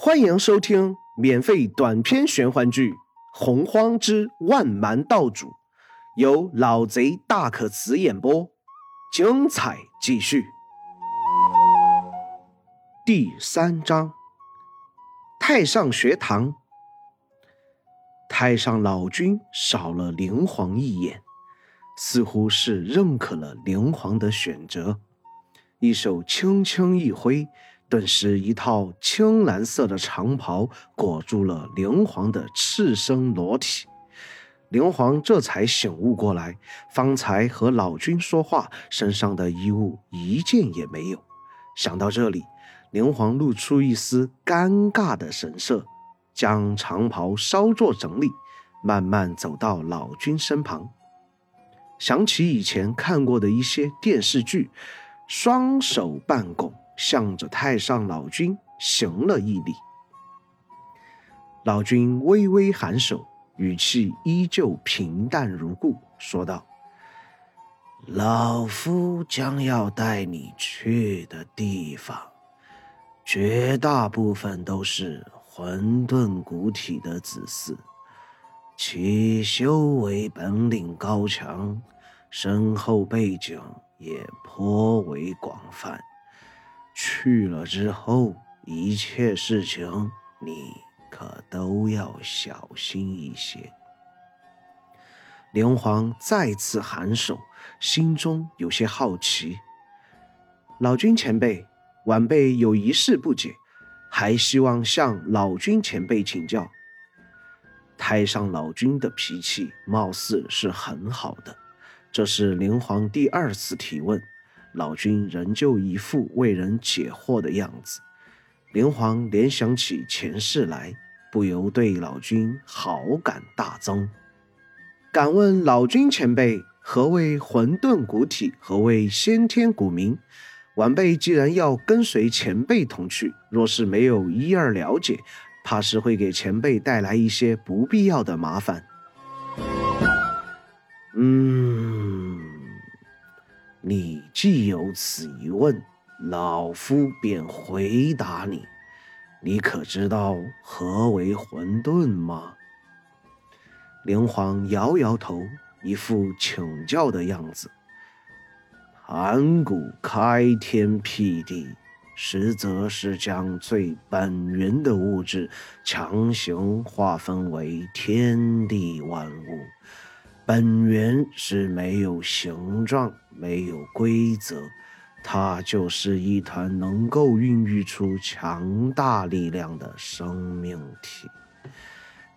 欢迎收听免费短篇玄幻剧《洪荒之万蛮道主》，由老贼大可辞演播，精彩继续。第三章，太上学堂。太上老君扫了灵皇一眼，似乎是认可了灵皇的选择，一手轻轻一挥。顿时，一套青蓝色的长袍裹住了灵皇的赤身裸体。灵皇这才醒悟过来，方才和老君说话，身上的衣物一件也没有。想到这里，灵皇露出一丝尴尬的神色，将长袍稍作整理，慢慢走到老君身旁。想起以前看过的一些电视剧，双手半拱。向着太上老君行了一礼，老君微微颔首，语气依旧平淡如故，说道：“老夫将要带你去的地方，绝大部分都是混沌古体的子嗣，其修为本领高强，身后背景也颇为广泛。”去了之后，一切事情你可都要小心一些。灵皇再次颔首，心中有些好奇。老君前辈，晚辈有一事不解，还希望向老君前辈请教。太上老君的脾气貌似是很好的，这是灵皇第二次提问。老君仍旧一副为人解惑的样子，灵皇联想起前世来，不由对老君好感大增。敢问老君前辈，何谓混沌古体？何谓先天古名？晚辈既然要跟随前辈同去，若是没有一二了解，怕是会给前辈带来一些不必要的麻烦。嗯。你既有此疑问，老夫便回答你：你可知道何为混沌吗？灵皇摇摇头，一副请教的样子。盘古开天辟地，实则是将最本源的物质强行划分为天地万物。本源是没有形状。没有规则，它就是一团能够孕育出强大力量的生命体。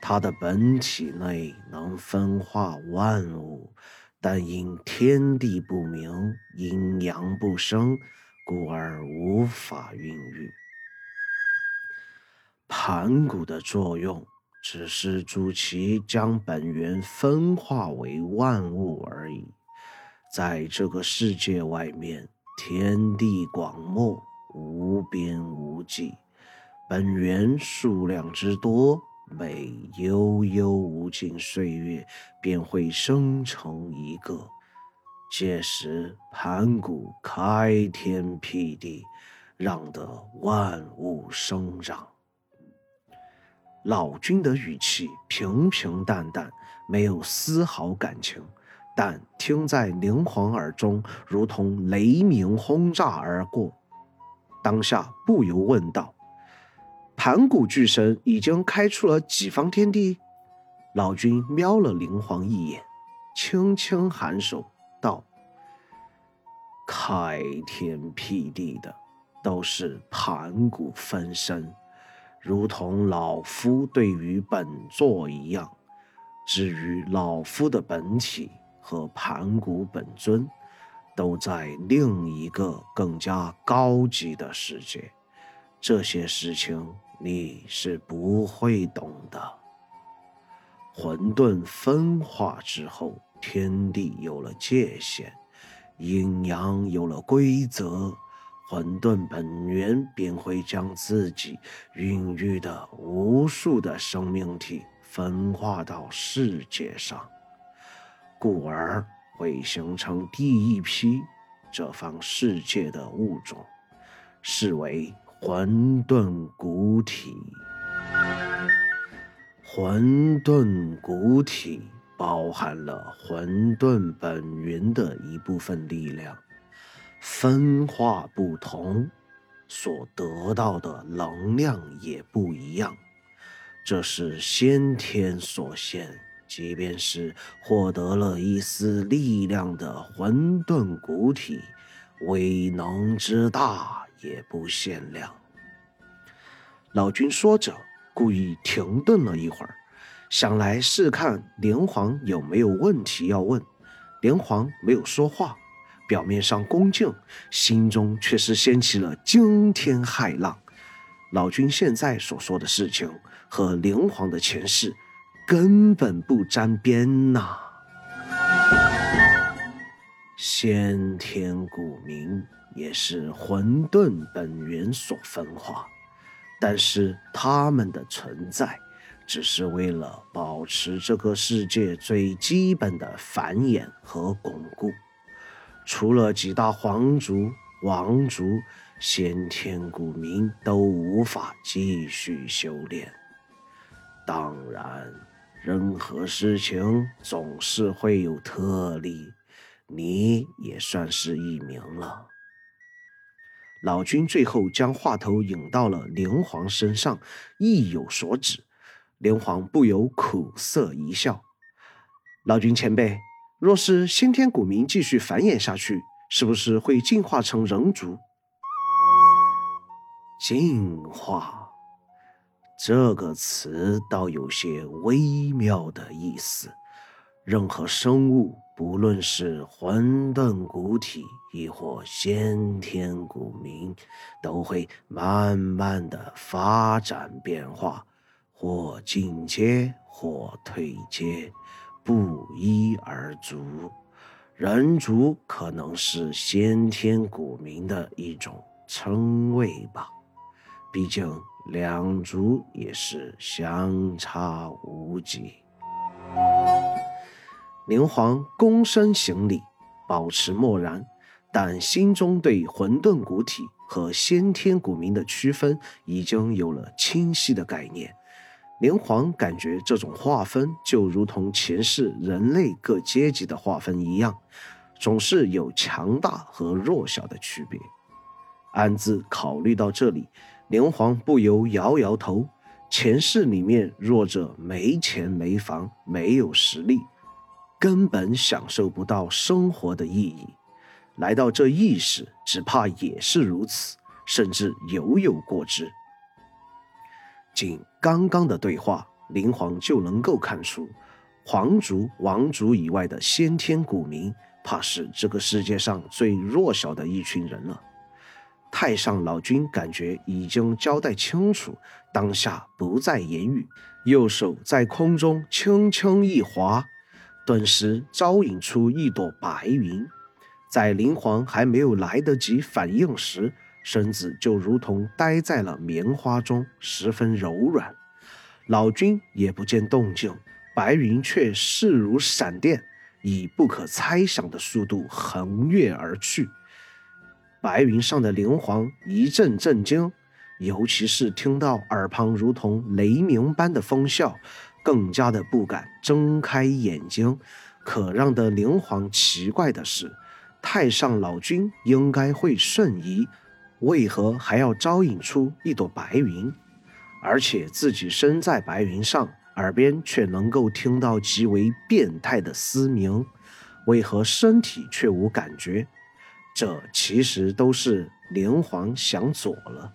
它的本体内能分化万物，但因天地不明、阴阳不生，故而无法孕育。盘古的作用只是助其将本源分化为万物而已。在这个世界外面，天地广漠，无边无际，本源数量之多，每悠悠无尽岁月便会生成一个。届时，盘古开天辟地，让得万物生长。老君的语气平平淡淡，没有丝毫感情。但听在灵皇耳中，如同雷鸣轰炸而过。当下不由问道：“盘古巨神已经开出了几方天地？”老君瞄了灵皇一眼，轻轻颔首道：“开天辟地的都是盘古分身，如同老夫对于本座一样。至于老夫的本体……”和盘古本尊都在另一个更加高级的世界，这些事情你是不会懂的。混沌分化之后，天地有了界限，阴阳有了规则，混沌本源便会将自己孕育的无数的生命体分化到世界上。故而会形成第一批这方世界的物种，视为混沌古体。混沌古体包含了混沌本源的一部分力量，分化不同，所得到的能量也不一样。这是先天所限，即便是获得了一丝力量的混沌古体，威能之大也不限量。老君说着。故意停顿了一会儿，想来试看连环有没有问题要问。连环没有说话，表面上恭敬，心中却是掀起了惊天骇浪。老君现在所说的事情和灵皇的前世根本不沾边呐！先天古名也是混沌本源所分化。但是他们的存在，只是为了保持这个世界最基本的繁衍和巩固。除了几大皇族、王族，先天古民都无法继续修炼。当然，任何事情总是会有特例，你也算是一名了。老君最后将话头引到了连皇身上，意有所指。连皇不由苦涩一笑：“老君前辈，若是先天古民继续繁衍下去，是不是会进化成人族？”进化这个词倒有些微妙的意思。任何生物。不论是混沌古体，亦或先天古民，都会慢慢的发展变化，或进阶，或退阶，不一而足。人族可能是先天古民的一种称谓吧，毕竟两族也是相差无几。连皇躬身行礼，保持默然，但心中对混沌古体和先天古民的区分已经有了清晰的概念。连皇感觉这种划分就如同前世人类各阶级的划分一样，总是有强大和弱小的区别。暗自考虑到这里，连皇不由摇摇头。前世里面弱者没钱没房，没有实力。根本享受不到生活的意义，来到这意识，只怕也是如此，甚至犹有过之。仅刚刚的对话，灵皇就能够看出，皇族、王族以外的先天古民，怕是这个世界上最弱小的一群人了。太上老君感觉已经交代清楚，当下不再言语，右手在空中轻轻一划。顿时招引出一朵白云，在灵皇还没有来得及反应时，身子就如同待在了棉花中，十分柔软。老君也不见动静，白云却势如闪电，以不可猜想的速度横越而去。白云上的灵皇一阵震惊，尤其是听到耳旁如同雷鸣般的风啸。更加的不敢睁开眼睛。可让的灵皇奇怪的是，太上老君应该会瞬移，为何还要招引出一朵白云？而且自己身在白云上，耳边却能够听到极为变态的嘶鸣，为何身体却无感觉？这其实都是灵皇想左了。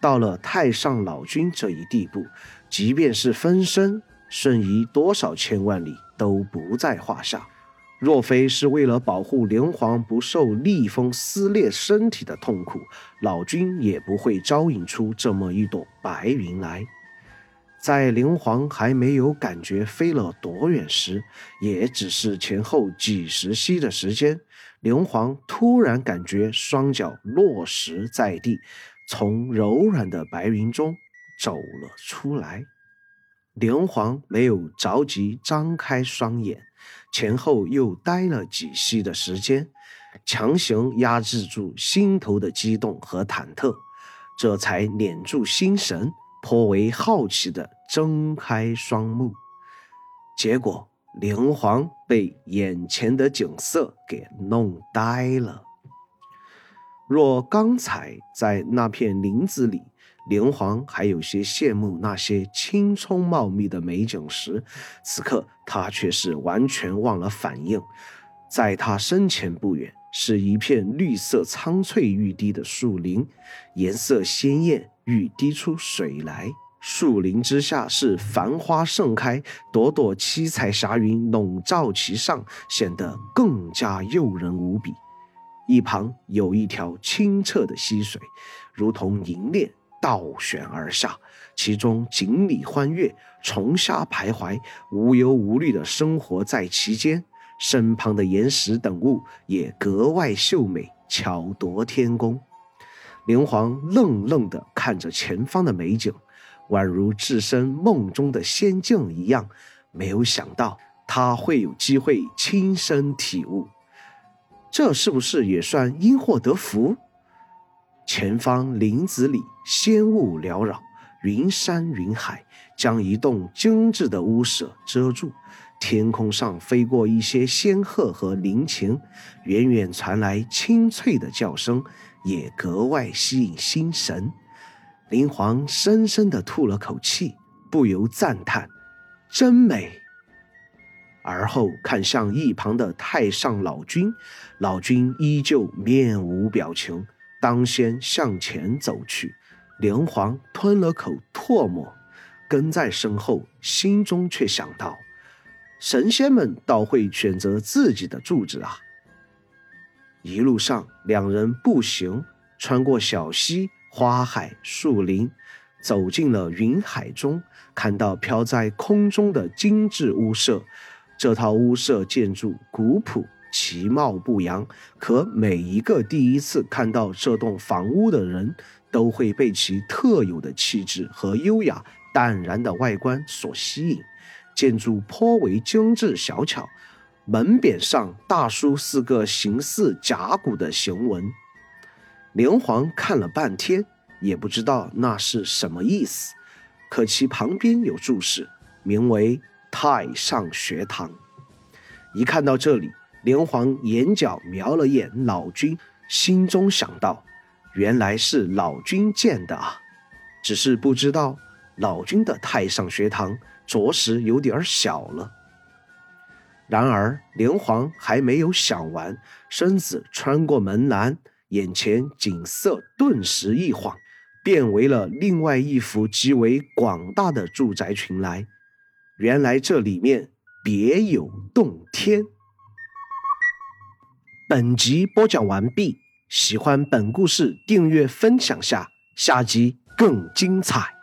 到了太上老君这一地步。即便是分身瞬移多少千万里都不在话下，若非是为了保护连皇不受逆风撕裂身体的痛苦，老君也不会招引出这么一朵白云来。在连皇还没有感觉飞了多远时，也只是前后几十息的时间，连皇突然感觉双脚落实在地，从柔软的白云中。走了出来，连皇没有着急张开双眼，前后又待了几息的时间，强行压制住心头的激动和忐忑，这才敛住心神，颇为好奇的睁开双目，结果灵皇被眼前的景色给弄呆了。若刚才在那片林子里，灵皇还有些羡慕那些青葱茂密的美景时，此刻他却是完全忘了反应。在他身前不远，是一片绿色苍翠欲滴的树林，颜色鲜艳，欲滴出水来。树林之下是繁花盛开，朵朵七彩霞云笼罩其上，显得更加诱人无比。一旁有一条清澈的溪水，如同银链倒悬而下，其中锦鲤欢跃，虫虾徘徊，无忧无虑地生活在其间。身旁的岩石等物也格外秀美，巧夺天工。灵皇愣愣地看着前方的美景，宛如置身梦中的仙境一样，没有想到他会有机会亲身体悟。这是不是也算因祸得福？前方林子里仙雾缭绕，云山云海将一栋精致的屋舍遮住。天空上飞过一些仙鹤和灵禽，远远传来清脆的叫声，也格外吸引心神。林皇深深地吐了口气，不由赞叹：“真美。”而后看向一旁的太上老君，老君依旧面无表情，当先向前走去。连环吞了口唾沫，跟在身后，心中却想到：神仙们倒会选择自己的住址啊！一路上，两人步行，穿过小溪、花海、树林，走进了云海中，看到飘在空中的精致屋舍。这套屋舍建筑古朴，其貌不扬，可每一个第一次看到这栋房屋的人，都会被其特有的气质和优雅淡然的外观所吸引。建筑颇为精致小巧，门匾上大书四个形似甲骨的行文。连环看了半天，也不知道那是什么意思，可其旁边有注释，名为。太上学堂，一看到这里，连环眼角瞄了眼老君，心中想到，原来是老君建的啊，只是不知道老君的太上学堂着实有点小了。然而连环还没有想完，身子穿过门栏，眼前景色顿时一晃，变为了另外一幅极为广大的住宅群来。原来这里面别有洞天。本集播讲完毕，喜欢本故事，订阅分享下，下集更精彩。